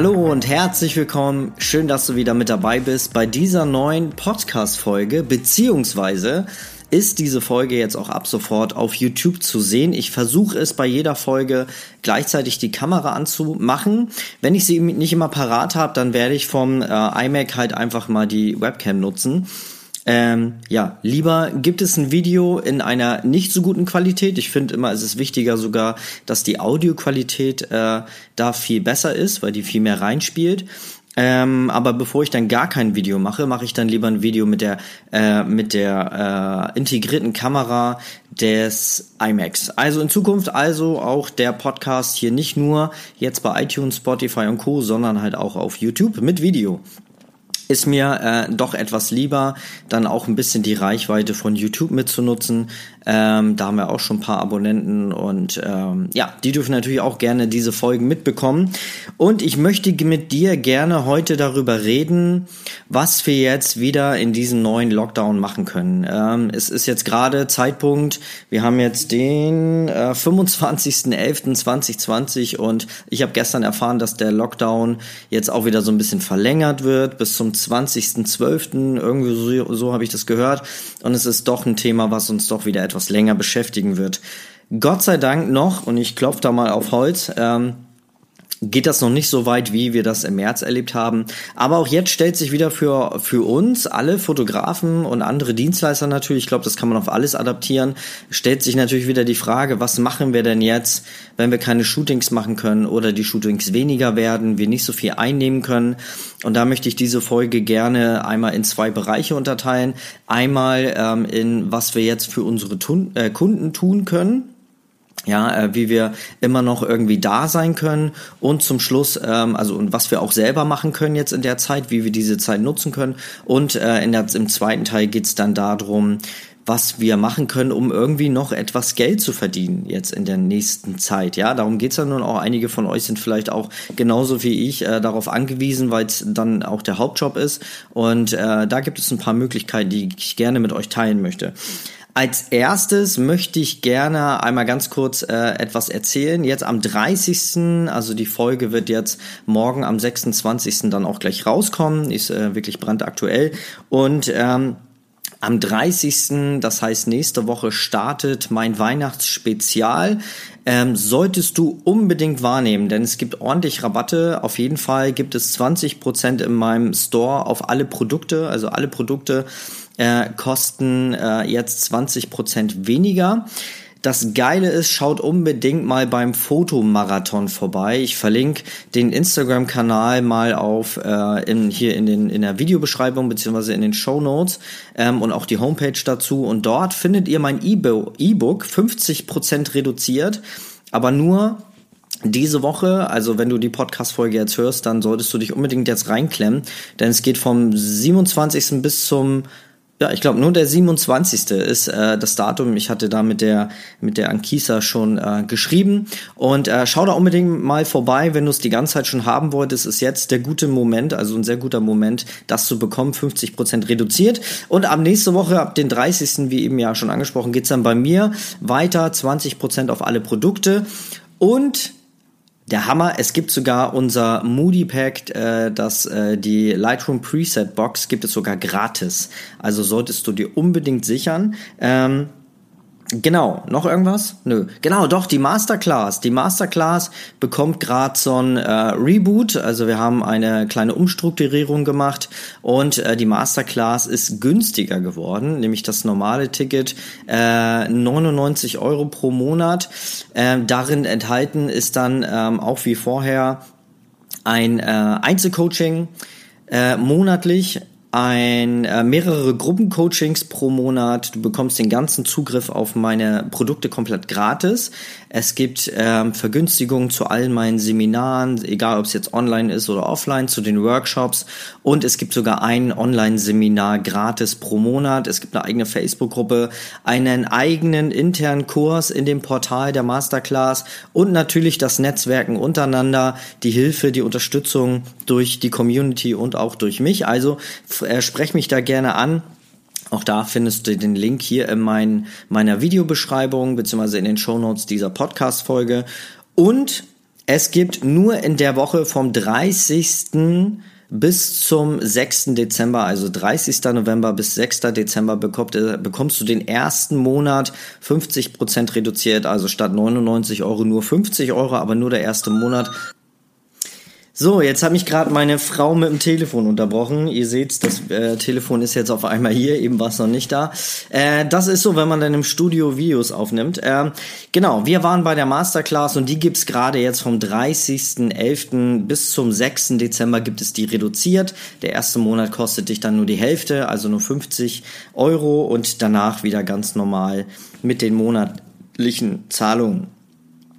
Hallo und herzlich willkommen. Schön, dass du wieder mit dabei bist bei dieser neuen Podcast-Folge, beziehungsweise ist diese Folge jetzt auch ab sofort auf YouTube zu sehen. Ich versuche es bei jeder Folge gleichzeitig die Kamera anzumachen. Wenn ich sie nicht immer parat habe, dann werde ich vom äh, iMac halt einfach mal die Webcam nutzen. Ähm, ja, lieber gibt es ein Video in einer nicht so guten Qualität. Ich finde immer, es ist wichtiger sogar, dass die Audioqualität äh, da viel besser ist, weil die viel mehr reinspielt. Ähm, aber bevor ich dann gar kein Video mache, mache ich dann lieber ein Video mit der äh, mit der äh, integrierten Kamera des iMacs. Also in Zukunft also auch der Podcast hier nicht nur jetzt bei iTunes, Spotify und Co, sondern halt auch auf YouTube mit Video ist mir äh, doch etwas lieber, dann auch ein bisschen die Reichweite von YouTube mitzunutzen. Ähm, da haben wir auch schon ein paar Abonnenten und ähm, ja, die dürfen natürlich auch gerne diese Folgen mitbekommen. Und ich möchte mit dir gerne heute darüber reden, was wir jetzt wieder in diesem neuen Lockdown machen können. Ähm, es ist jetzt gerade Zeitpunkt, wir haben jetzt den äh, 25.11.2020 und ich habe gestern erfahren, dass der Lockdown jetzt auch wieder so ein bisschen verlängert wird bis zum 20.12. Irgendwie so, so habe ich das gehört. Und es ist doch ein Thema, was uns doch wieder etwas länger beschäftigen wird. Gott sei Dank noch, und ich klopfe da mal auf Holz, ähm, geht das noch nicht so weit, wie wir das im März erlebt haben. Aber auch jetzt stellt sich wieder für, für uns, alle Fotografen und andere Dienstleister natürlich, ich glaube, das kann man auf alles adaptieren, stellt sich natürlich wieder die Frage, was machen wir denn jetzt, wenn wir keine Shootings machen können oder die Shootings weniger werden, wir nicht so viel einnehmen können. Und da möchte ich diese Folge gerne einmal in zwei Bereiche unterteilen. Einmal ähm, in, was wir jetzt für unsere Tun äh, Kunden tun können ja, äh, wie wir immer noch irgendwie da sein können und zum Schluss, ähm, also und was wir auch selber machen können jetzt in der Zeit, wie wir diese Zeit nutzen können. Und äh, in der, im zweiten Teil geht's dann darum, was wir machen können, um irgendwie noch etwas Geld zu verdienen jetzt in der nächsten Zeit. Ja, darum geht's ja nun auch. Einige von euch sind vielleicht auch genauso wie ich äh, darauf angewiesen, weil es dann auch der Hauptjob ist. Und äh, da gibt es ein paar Möglichkeiten, die ich gerne mit euch teilen möchte. Als erstes möchte ich gerne einmal ganz kurz äh, etwas erzählen. Jetzt am 30. Also die Folge wird jetzt morgen am 26. dann auch gleich rauskommen. Ist äh, wirklich brandaktuell. Und ähm, am 30. Das heißt, nächste Woche startet mein Weihnachtsspezial. Ähm, solltest du unbedingt wahrnehmen, denn es gibt ordentlich Rabatte. Auf jeden Fall gibt es 20% in meinem Store auf alle Produkte, also alle Produkte äh, kosten äh, jetzt 20% weniger. Das Geile ist, schaut unbedingt mal beim Fotomarathon vorbei. Ich verlinke den Instagram-Kanal mal auf äh, in, hier in, den, in der Videobeschreibung beziehungsweise in den Show Notes ähm, und auch die Homepage dazu. Und dort findet ihr mein E-Book e 50% reduziert, aber nur diese Woche, also wenn du die Podcast-Folge jetzt hörst, dann solltest du dich unbedingt jetzt reinklemmen, denn es geht vom 27. bis zum ja, ich glaube, nur der 27. ist äh, das Datum. Ich hatte da mit der mit der Ankisa schon äh, geschrieben. Und äh, schau da unbedingt mal vorbei, wenn du es die ganze Zeit schon haben wolltest. Ist jetzt der gute Moment, also ein sehr guter Moment, das zu bekommen. 50 Prozent reduziert. Und ab nächste Woche, ab den 30. wie eben ja schon angesprochen, geht's dann bei mir weiter. 20 Prozent auf alle Produkte. Und der Hammer, es gibt sogar unser Moody Pack, äh, das äh, die Lightroom Preset Box gibt es sogar gratis. Also solltest du dir unbedingt sichern. Ähm, Genau, noch irgendwas? Nö. Genau, doch, die Masterclass. Die Masterclass bekommt gerade so ein äh, Reboot. Also wir haben eine kleine Umstrukturierung gemacht und äh, die Masterclass ist günstiger geworden, nämlich das normale Ticket äh, 99 Euro pro Monat. Äh, darin enthalten ist dann ähm, auch wie vorher ein äh, Einzelcoaching äh, monatlich ein äh, mehrere Gruppencoachings pro Monat. Du bekommst den ganzen Zugriff auf meine Produkte komplett gratis. Es gibt ähm, Vergünstigungen zu allen meinen Seminaren, egal ob es jetzt online ist oder offline, zu den Workshops. Und es gibt sogar ein Online-Seminar gratis pro Monat. Es gibt eine eigene Facebook-Gruppe, einen eigenen internen Kurs in dem Portal der Masterclass und natürlich das Netzwerken untereinander, die Hilfe, die Unterstützung durch die Community und auch durch mich. Also äh, sprech mich da gerne an. Auch da findest du den Link hier in mein, meiner Videobeschreibung beziehungsweise in den Shownotes dieser Podcast-Folge. Und Es gibt nur in der Woche vom 30 bis zum 6. Dezember, also 30. November bis 6. Dezember bekommt, äh, bekommst du den ersten Monat 50% reduziert, also statt 99 Euro nur 50 Euro, aber nur der erste Monat. So, jetzt hat mich gerade meine Frau mit dem Telefon unterbrochen. Ihr seht, das äh, Telefon ist jetzt auf einmal hier, eben war es noch nicht da. Äh, das ist so, wenn man dann im Studio Videos aufnimmt. Äh, genau, wir waren bei der Masterclass und die gibt's gerade jetzt vom 30.11. bis zum 6. Dezember gibt es die reduziert. Der erste Monat kostet dich dann nur die Hälfte, also nur 50 Euro und danach wieder ganz normal mit den monatlichen Zahlungen.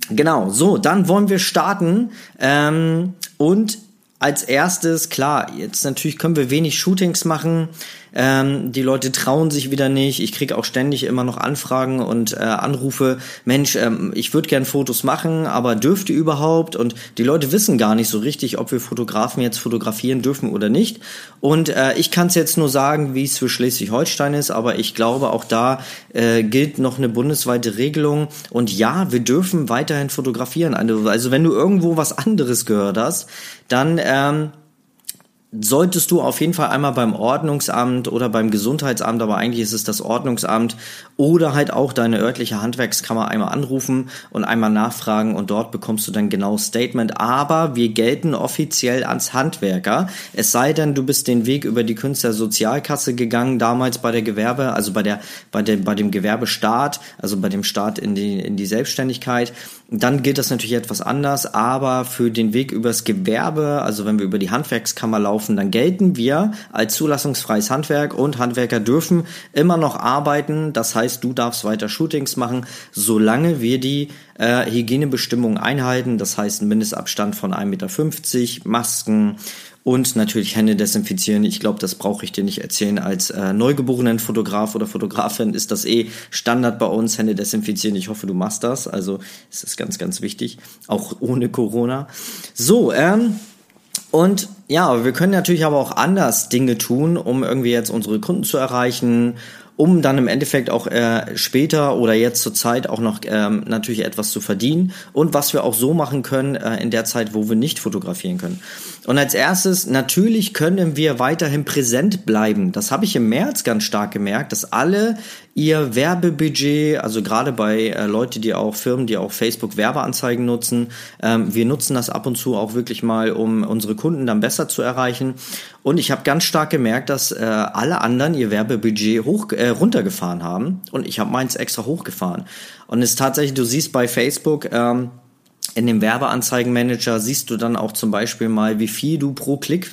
Genau, so, dann wollen wir starten. Ähm, und als erstes, klar, jetzt natürlich können wir wenig Shootings machen. Ähm, die Leute trauen sich wieder nicht. Ich kriege auch ständig immer noch Anfragen und äh, Anrufe. Mensch, ähm, ich würde gern Fotos machen, aber dürft ihr überhaupt? Und die Leute wissen gar nicht so richtig, ob wir Fotografen jetzt fotografieren dürfen oder nicht. Und äh, ich kann es jetzt nur sagen, wie es für Schleswig-Holstein ist, aber ich glaube, auch da äh, gilt noch eine bundesweite Regelung. Und ja, wir dürfen weiterhin fotografieren. Also, also wenn du irgendwo was anderes gehört hast, dann ähm, solltest du auf jeden Fall einmal beim Ordnungsamt oder beim Gesundheitsamt, aber eigentlich ist es das Ordnungsamt oder halt auch deine örtliche Handwerkskammer einmal anrufen und einmal nachfragen und dort bekommst du dann genau Statement. Aber wir gelten offiziell als Handwerker. Es sei denn, du bist den Weg über die Künstlersozialkasse gegangen, damals bei der Gewerbe, also bei der, bei dem, bei dem Gewerbestaat, also bei dem Start in die, in die Selbstständigkeit. Dann gilt das natürlich etwas anders, aber für den Weg übers Gewerbe, also wenn wir über die Handwerkskammer laufen, dann gelten wir als zulassungsfreies Handwerk und Handwerker dürfen immer noch arbeiten. Das heißt, du darfst weiter Shootings machen, solange wir die äh, Hygienebestimmungen einhalten. Das heißt, ein Mindestabstand von 1,50 Meter, Masken, und natürlich Hände desinfizieren. Ich glaube, das brauche ich dir nicht erzählen. Als äh, neugeborenen Fotograf oder Fotografin ist das eh Standard bei uns, Hände desinfizieren. Ich hoffe, du machst das. Also es ist ganz, ganz wichtig, auch ohne Corona. So, ähm, und ja, wir können natürlich aber auch anders Dinge tun, um irgendwie jetzt unsere Kunden zu erreichen, um dann im Endeffekt auch äh, später oder jetzt zur Zeit auch noch ähm, natürlich etwas zu verdienen und was wir auch so machen können äh, in der Zeit, wo wir nicht fotografieren können. Und als erstes, natürlich können wir weiterhin präsent bleiben. Das habe ich im März ganz stark gemerkt, dass alle ihr Werbebudget, also gerade bei äh, Leute, die auch Firmen, die auch Facebook Werbeanzeigen nutzen, ähm, wir nutzen das ab und zu auch wirklich mal, um unsere Kunden dann besser zu erreichen. Und ich habe ganz stark gemerkt, dass äh, alle anderen ihr Werbebudget hoch äh, runtergefahren haben und ich habe meins extra hochgefahren. Und es ist tatsächlich, du siehst bei Facebook ähm, in dem Werbeanzeigenmanager siehst du dann auch zum Beispiel mal, wie viel du pro Klick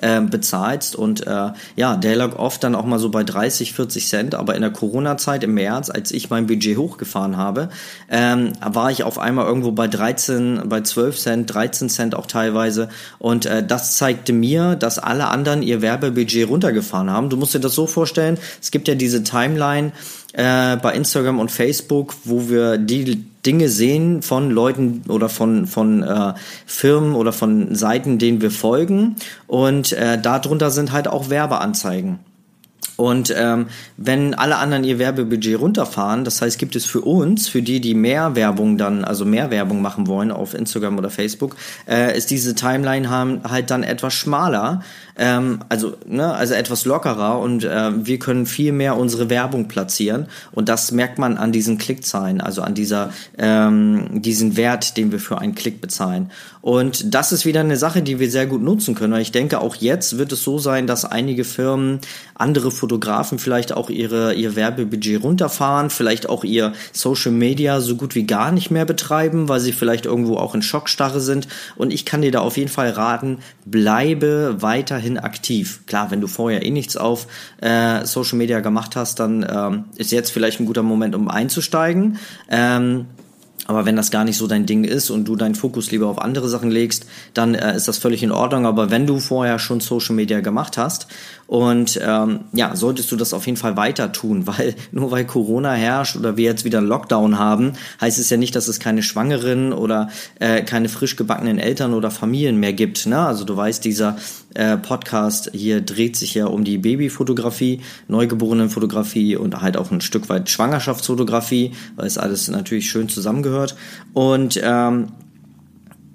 äh, bezahlst. Und äh, ja, der lag oft dann auch mal so bei 30, 40 Cent. Aber in der Corona-Zeit im März, als ich mein Budget hochgefahren habe, ähm, war ich auf einmal irgendwo bei 13, bei 12 Cent, 13 Cent auch teilweise. Und äh, das zeigte mir, dass alle anderen ihr Werbebudget runtergefahren haben. Du musst dir das so vorstellen, es gibt ja diese Timeline, äh, bei Instagram und Facebook, wo wir die Dinge sehen von Leuten oder von, von äh, Firmen oder von Seiten, denen wir folgen. Und äh, darunter sind halt auch Werbeanzeigen. Und ähm, wenn alle anderen ihr Werbebudget runterfahren, das heißt, gibt es für uns, für die, die mehr Werbung dann, also mehr Werbung machen wollen auf Instagram oder Facebook, äh, ist diese Timeline haben, halt dann etwas schmaler, ähm, also, ne, also etwas lockerer und äh, wir können viel mehr unsere Werbung platzieren und das merkt man an diesen Klickzahlen, also an dieser ähm, diesen Wert, den wir für einen Klick bezahlen. Und das ist wieder eine Sache, die wir sehr gut nutzen können. Ich denke, auch jetzt wird es so sein, dass einige Firmen, andere Fotografen vielleicht auch ihre ihr Werbebudget runterfahren, vielleicht auch ihr Social Media so gut wie gar nicht mehr betreiben, weil sie vielleicht irgendwo auch in Schockstarre sind. Und ich kann dir da auf jeden Fall raten, bleibe weiterhin weiterhin aktiv. Klar, wenn du vorher eh nichts auf äh, Social Media gemacht hast, dann ähm, ist jetzt vielleicht ein guter Moment, um einzusteigen. Ähm, aber wenn das gar nicht so dein Ding ist und du deinen Fokus lieber auf andere Sachen legst, dann äh, ist das völlig in Ordnung. Aber wenn du vorher schon Social Media gemacht hast und ähm, ja, solltest du das auf jeden Fall weiter tun, weil nur weil Corona herrscht oder wir jetzt wieder einen Lockdown haben, heißt es ja nicht, dass es keine Schwangeren oder äh, keine frisch gebackenen Eltern oder Familien mehr gibt. Ne? Also du weißt, dieser äh, Podcast hier dreht sich ja um die Babyfotografie, Neugeborenenfotografie und halt auch ein Stück weit Schwangerschaftsfotografie, weil es alles natürlich schön zusammengehört. Und ähm,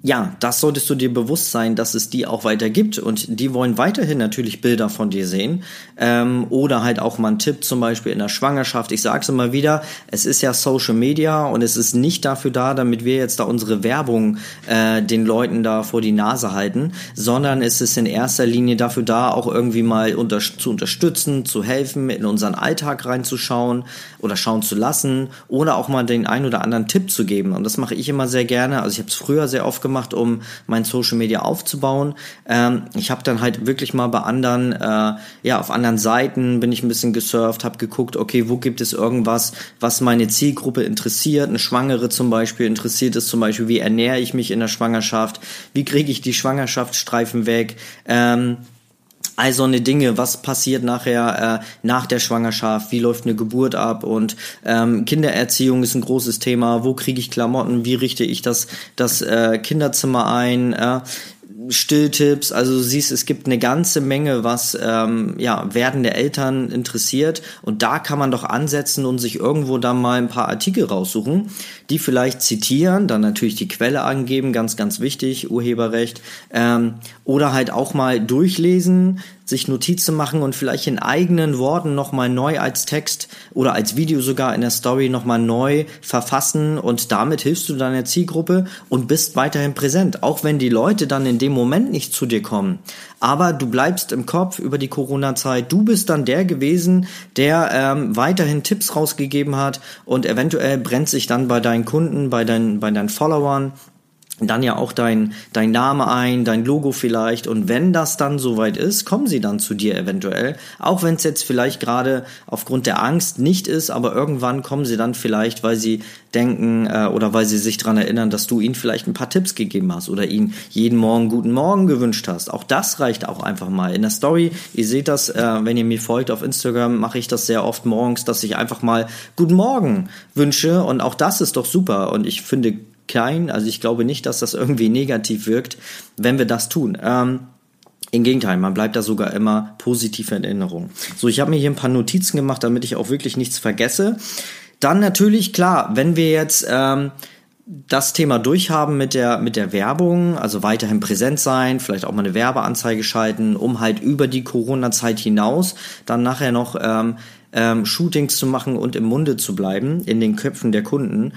ja, das solltest du dir bewusst sein, dass es die auch weiter gibt und die wollen weiterhin natürlich Bilder von dir sehen ähm, oder halt auch mal ein Tipp zum Beispiel in der Schwangerschaft. Ich sage es immer wieder, es ist ja Social Media und es ist nicht dafür da, damit wir jetzt da unsere Werbung äh, den Leuten da vor die Nase halten, sondern es ist in erster Linie dafür da, auch irgendwie mal unter zu unterstützen, zu helfen, in unseren Alltag reinzuschauen oder schauen zu lassen oder auch mal den ein oder anderen Tipp zu geben. Und das mache ich immer sehr gerne. Also ich habe es früher sehr oft gemacht, um mein Social Media aufzubauen. Ähm, ich habe dann halt wirklich mal bei anderen, äh, ja, auf anderen Seiten bin ich ein bisschen gesurft, habe geguckt, okay, wo gibt es irgendwas, was meine Zielgruppe interessiert. Eine Schwangere zum Beispiel interessiert es zum Beispiel, wie ernähre ich mich in der Schwangerschaft, wie kriege ich die Schwangerschaftsstreifen weg. Ähm, all so eine Dinge, was passiert nachher äh, nach der Schwangerschaft, wie läuft eine Geburt ab und ähm, Kindererziehung ist ein großes Thema, wo kriege ich Klamotten, wie richte ich das, das äh, Kinderzimmer ein, äh, Stilltipps, also du siehst, es gibt eine ganze Menge, was ähm, ja, werdende Eltern interessiert. Und da kann man doch ansetzen und sich irgendwo dann mal ein paar Artikel raussuchen, die vielleicht zitieren, dann natürlich die Quelle angeben, ganz, ganz wichtig, Urheberrecht, ähm, oder halt auch mal durchlesen, sich Notizen machen und vielleicht in eigenen Worten nochmal neu als Text oder als Video sogar in der Story nochmal neu verfassen und damit hilfst du deiner Zielgruppe und bist weiterhin präsent, auch wenn die Leute dann in dem Moment nicht zu dir kommen. Aber du bleibst im Kopf über die Corona-Zeit. Du bist dann der gewesen, der ähm, weiterhin Tipps rausgegeben hat und eventuell brennt sich dann bei deinen Kunden, bei deinen, bei deinen Followern dann ja auch dein, dein Name ein, dein Logo vielleicht. Und wenn das dann soweit ist, kommen sie dann zu dir eventuell. Auch wenn es jetzt vielleicht gerade aufgrund der Angst nicht ist, aber irgendwann kommen sie dann vielleicht, weil sie denken äh, oder weil sie sich dran erinnern, dass du ihnen vielleicht ein paar Tipps gegeben hast oder ihnen jeden Morgen guten Morgen gewünscht hast. Auch das reicht auch einfach mal. In der Story, ihr seht das, äh, wenn ihr mir folgt auf Instagram, mache ich das sehr oft morgens, dass ich einfach mal guten Morgen wünsche. Und auch das ist doch super. Und ich finde, kein, also ich glaube nicht, dass das irgendwie negativ wirkt, wenn wir das tun. Ähm, im Gegenteil, man bleibt da sogar immer positiv in Erinnerung. So, ich habe mir hier ein paar Notizen gemacht, damit ich auch wirklich nichts vergesse. Dann natürlich, klar, wenn wir jetzt ähm, das Thema durchhaben mit der, mit der Werbung, also weiterhin präsent sein, vielleicht auch mal eine Werbeanzeige schalten, um halt über die Corona-Zeit hinaus dann nachher noch ähm, ähm, Shootings zu machen und im Munde zu bleiben in den Köpfen der Kunden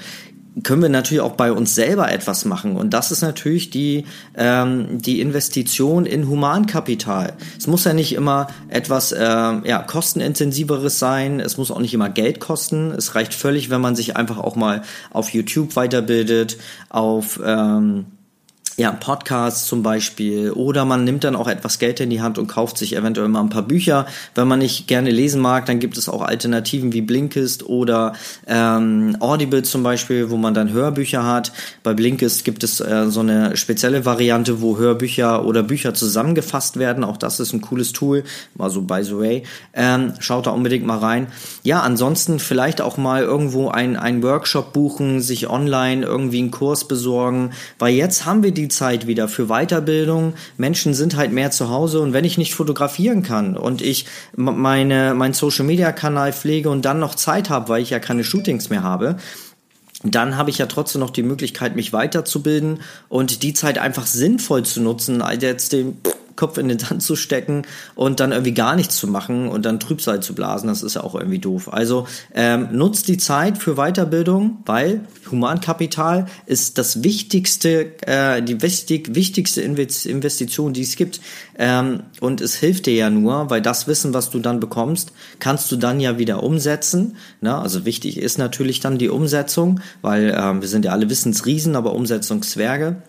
können wir natürlich auch bei uns selber etwas machen. Und das ist natürlich die, ähm, die Investition in Humankapital. Es muss ja nicht immer etwas äh, ja, kostenintensiveres sein. Es muss auch nicht immer Geld kosten. Es reicht völlig, wenn man sich einfach auch mal auf YouTube weiterbildet, auf ähm, ja, Podcasts zum Beispiel oder man nimmt dann auch etwas Geld in die Hand und kauft sich eventuell mal ein paar Bücher. Wenn man nicht gerne lesen mag, dann gibt es auch Alternativen wie Blinkist oder ähm, Audible zum Beispiel, wo man dann Hörbücher hat. Bei Blinkist gibt es äh, so eine spezielle Variante, wo Hörbücher oder Bücher zusammengefasst werden. Auch das ist ein cooles Tool. Mal so by the way. Ähm, schaut da unbedingt mal rein. Ja, ansonsten vielleicht auch mal irgendwo ein, ein Workshop buchen, sich online irgendwie einen Kurs besorgen, weil jetzt haben wir die die Zeit wieder für Weiterbildung. Menschen sind halt mehr zu Hause und wenn ich nicht fotografieren kann und ich meine, mein Social Media Kanal pflege und dann noch Zeit habe, weil ich ja keine Shootings mehr habe, dann habe ich ja trotzdem noch die Möglichkeit, mich weiterzubilden und die Zeit einfach sinnvoll zu nutzen, als jetzt den Kopf in den Sand zu stecken und dann irgendwie gar nichts zu machen und dann Trübsal zu blasen, das ist ja auch irgendwie doof. Also ähm, nutzt die Zeit für Weiterbildung, weil Humankapital ist das wichtigste, äh, die wichtig, wichtigste Investition, die es gibt. Ähm, und es hilft dir ja nur, weil das Wissen, was du dann bekommst, kannst du dann ja wieder umsetzen. Ne? Also wichtig ist natürlich dann die Umsetzung, weil ähm, wir sind ja alle Wissensriesen, aber Umsetzungszwerge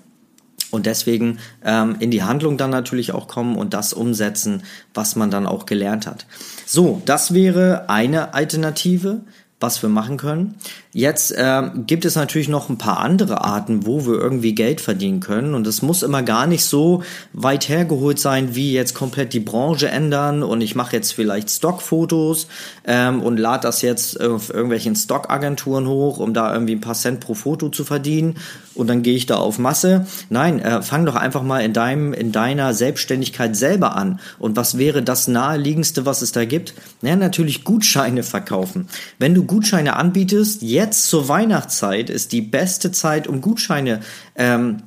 und deswegen ähm, in die Handlung dann natürlich auch kommen und das umsetzen, was man dann auch gelernt hat. So, das wäre eine Alternative, was wir machen können. Jetzt äh, gibt es natürlich noch ein paar andere Arten, wo wir irgendwie Geld verdienen können. Und es muss immer gar nicht so weit hergeholt sein, wie jetzt komplett die Branche ändern und ich mache jetzt vielleicht Stockfotos ähm, und lade das jetzt auf irgendwelchen Stockagenturen hoch, um da irgendwie ein paar Cent pro Foto zu verdienen und dann gehe ich da auf Masse. Nein, äh, fang doch einfach mal in deinem, in deiner Selbstständigkeit selber an. Und was wäre das naheliegendste, was es da gibt? Na, natürlich Gutscheine verkaufen. Wenn du Gutscheine anbietest, jetzt zur Weihnachtszeit ist die beste Zeit, um Gutscheine ähm,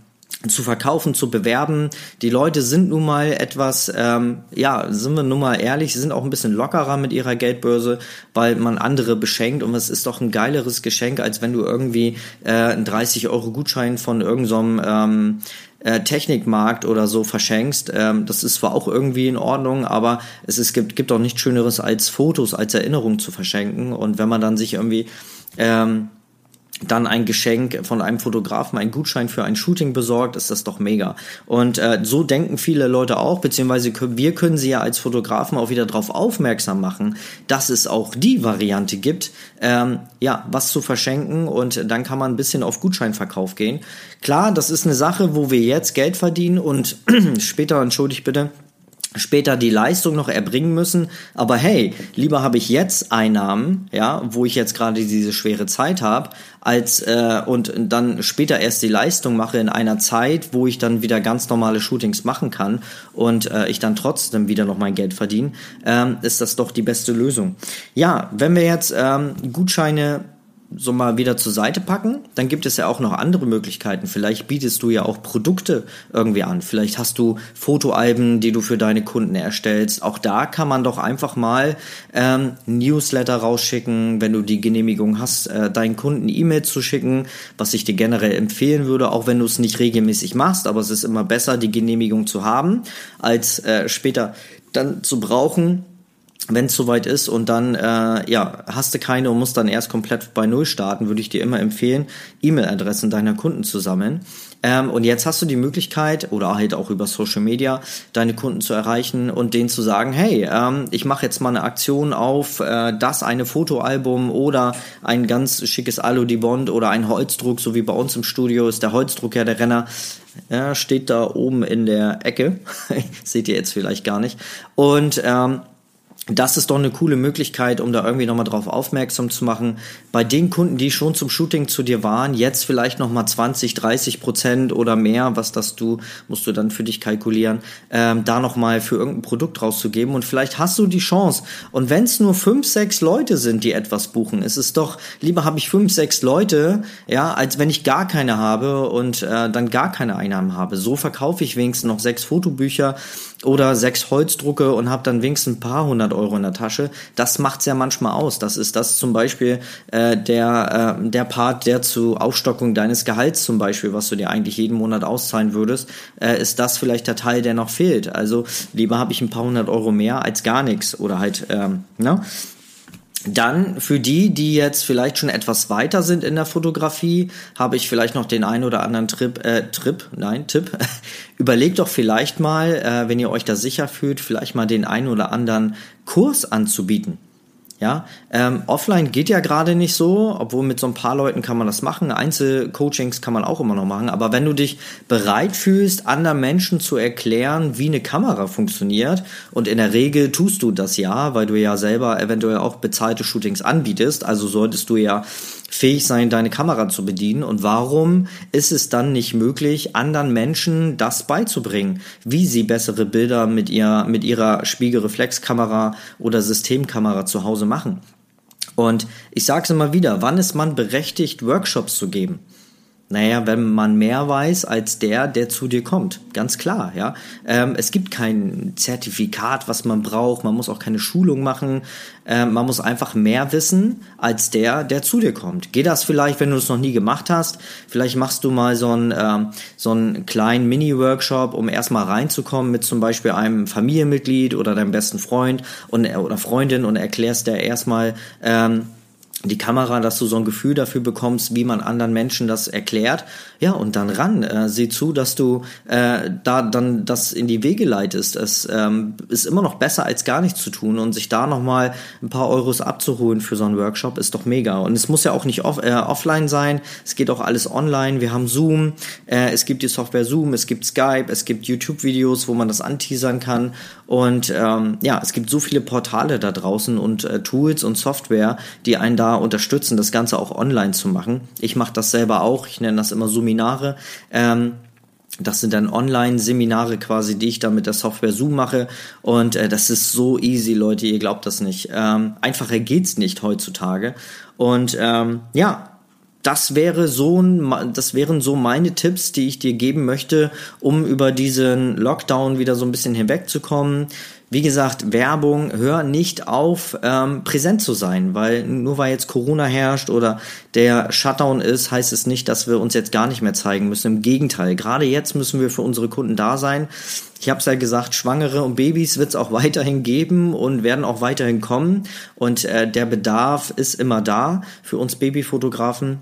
zu verkaufen, zu bewerben. Die Leute sind nun mal etwas, ähm, ja, sind wir nun mal ehrlich, sind auch ein bisschen lockerer mit ihrer Geldbörse, weil man andere beschenkt und es ist doch ein geileres Geschenk, als wenn du irgendwie äh, einen 30 Euro Gutschein von irgendeinem so ähm, äh, Technikmarkt oder so verschenkst. Ähm, das ist zwar auch irgendwie in Ordnung, aber es ist, gibt, gibt auch nichts Schöneres als Fotos, als Erinnerung zu verschenken. Und wenn man dann sich irgendwie ähm, dann ein Geschenk von einem Fotografen, ein Gutschein für ein Shooting besorgt, ist das doch mega. Und äh, so denken viele Leute auch, beziehungsweise wir können sie ja als Fotografen auch wieder darauf aufmerksam machen, dass es auch die Variante gibt, ähm, ja, was zu verschenken und dann kann man ein bisschen auf Gutscheinverkauf gehen. Klar, das ist eine Sache, wo wir jetzt Geld verdienen und später, entschuldigt bitte, später die Leistung noch erbringen müssen. Aber hey, lieber habe ich jetzt Einnahmen, ja, wo ich jetzt gerade diese schwere Zeit habe, als äh, und dann später erst die Leistung mache in einer Zeit, wo ich dann wieder ganz normale Shootings machen kann und äh, ich dann trotzdem wieder noch mein Geld verdiene, ähm, ist das doch die beste Lösung. Ja, wenn wir jetzt ähm, Gutscheine so mal wieder zur Seite packen, dann gibt es ja auch noch andere Möglichkeiten. Vielleicht bietest du ja auch Produkte irgendwie an. Vielleicht hast du Fotoalben, die du für deine Kunden erstellst. Auch da kann man doch einfach mal ähm, Newsletter rausschicken, wenn du die Genehmigung hast, äh, deinen Kunden E-Mail zu schicken, was ich dir generell empfehlen würde, auch wenn du es nicht regelmäßig machst. Aber es ist immer besser, die Genehmigung zu haben, als äh, später dann zu brauchen wenn es soweit ist und dann äh, ja hast du keine und musst dann erst komplett bei null starten, würde ich dir immer empfehlen, E-Mail-Adressen deiner Kunden zu sammeln. Ähm, und jetzt hast du die Möglichkeit oder halt auch über Social Media deine Kunden zu erreichen und denen zu sagen, hey, ähm, ich mache jetzt mal eine Aktion auf äh, das eine Fotoalbum oder ein ganz schickes Alu di Bond oder ein Holzdruck, so wie bei uns im Studio ist der Holzdruck ja der Renner. Ja, steht da oben in der Ecke. Seht ihr jetzt vielleicht gar nicht. Und ähm, das ist doch eine coole Möglichkeit, um da irgendwie nochmal drauf aufmerksam zu machen. Bei den Kunden, die schon zum Shooting zu dir waren, jetzt vielleicht nochmal 20, 30 Prozent oder mehr, was das du, musst du dann für dich kalkulieren, ähm, da nochmal für irgendein Produkt rauszugeben. Und vielleicht hast du die Chance. Und wenn es nur fünf, sechs Leute sind, die etwas buchen, ist es doch, lieber habe ich fünf, sechs Leute, ja, als wenn ich gar keine habe und äh, dann gar keine Einnahmen habe. So verkaufe ich wenigstens noch sechs Fotobücher oder sechs Holzdrucke und habe dann wenigstens ein paar hundert Euro in der Tasche. Das macht's ja manchmal aus. Das ist das zum Beispiel äh, der, äh, der Part, der zu Aufstockung deines Gehalts zum Beispiel, was du dir eigentlich jeden Monat auszahlen würdest, äh, ist das vielleicht der Teil, der noch fehlt. Also lieber habe ich ein paar hundert Euro mehr als gar nichts oder halt, ähm, ne? Dann für die, die jetzt vielleicht schon etwas weiter sind in der Fotografie, habe ich vielleicht noch den einen oder anderen Trip, äh, Trip, nein, Tipp. Überlegt doch vielleicht mal, äh, wenn ihr euch da sicher fühlt, vielleicht mal den einen oder anderen Kurs anzubieten. Ja, ähm, offline geht ja gerade nicht so, obwohl mit so ein paar Leuten kann man das machen. Einzelcoachings kann man auch immer noch machen. Aber wenn du dich bereit fühlst, anderen Menschen zu erklären, wie eine Kamera funktioniert, und in der Regel tust du das ja, weil du ja selber eventuell auch bezahlte Shootings anbietest, also solltest du ja fähig sein, deine Kamera zu bedienen? Und warum ist es dann nicht möglich, anderen Menschen das beizubringen, wie sie bessere Bilder mit, ihr, mit ihrer Spiegelreflexkamera oder Systemkamera zu Hause machen? Und ich sage es immer wieder, wann ist man berechtigt, Workshops zu geben? Naja, wenn man mehr weiß als der, der zu dir kommt. Ganz klar, ja. Ähm, es gibt kein Zertifikat, was man braucht. Man muss auch keine Schulung machen. Ähm, man muss einfach mehr wissen als der, der zu dir kommt. Geht das vielleicht, wenn du es noch nie gemacht hast? Vielleicht machst du mal so einen, ähm, so einen kleinen Mini-Workshop, um erstmal reinzukommen mit zum Beispiel einem Familienmitglied oder deinem besten Freund und, oder Freundin und erklärst der erstmal, ähm, die Kamera, dass du so ein Gefühl dafür bekommst, wie man anderen Menschen das erklärt. Ja, und dann ran. Äh, sieh zu, dass du äh, da dann das in die Wege leitest. Es ähm, ist immer noch besser, als gar nichts zu tun und sich da nochmal ein paar Euros abzuholen für so einen Workshop ist doch mega. Und es muss ja auch nicht off äh, offline sein. Es geht auch alles online. Wir haben Zoom. Äh, es gibt die Software Zoom. Es gibt Skype. Es gibt YouTube-Videos, wo man das anteasern kann. Und ähm, ja, es gibt so viele Portale da draußen und äh, Tools und Software, die einen da unterstützen, das Ganze auch online zu machen. Ich mache das selber auch. Ich nenne das immer Suminare. Ähm, das sind dann Online-Seminare quasi, die ich da mit der Software Zoom mache. Und äh, das ist so easy, Leute, ihr glaubt das nicht. Ähm, einfacher geht's nicht heutzutage. Und ähm, ja, das wäre so das wären so meine Tipps, die ich dir geben möchte, um über diesen Lockdown wieder so ein bisschen hinwegzukommen. Wie gesagt, Werbung, hör nicht auf, ähm, präsent zu sein, weil nur weil jetzt Corona herrscht oder der Shutdown ist, heißt es nicht, dass wir uns jetzt gar nicht mehr zeigen müssen. Im Gegenteil, gerade jetzt müssen wir für unsere Kunden da sein. Ich habe es ja gesagt, Schwangere und Babys wird es auch weiterhin geben und werden auch weiterhin kommen. Und äh, der Bedarf ist immer da für uns Babyfotografen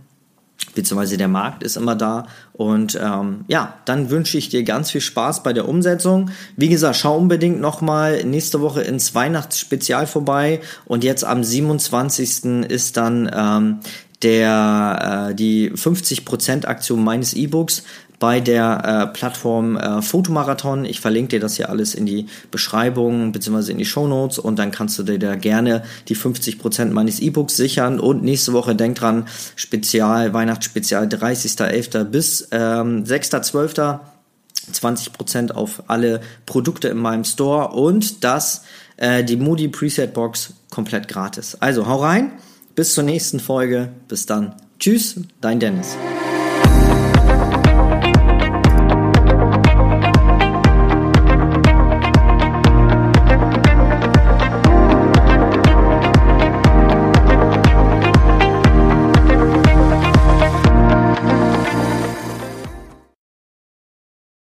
beziehungsweise der Markt ist immer da. Und ähm, ja, dann wünsche ich dir ganz viel Spaß bei der Umsetzung. Wie gesagt, schau unbedingt nochmal nächste Woche ins Weihnachtsspezial vorbei. Und jetzt am 27. ist dann ähm, der äh, die 50% Aktion meines E-Books bei der äh, Plattform äh, Fotomarathon. Ich verlinke dir das hier alles in die Beschreibung bzw. in die Show Notes und dann kannst du dir da gerne die 50% meines E-Books sichern. Und nächste Woche denk dran, Spezial, Weihnachtsspezial 30.11. bis ähm, 6.12. 20% auf alle Produkte in meinem Store und das äh, die Moody Preset Box komplett gratis. Also hau rein, bis zur nächsten Folge, bis dann. Tschüss, dein Dennis.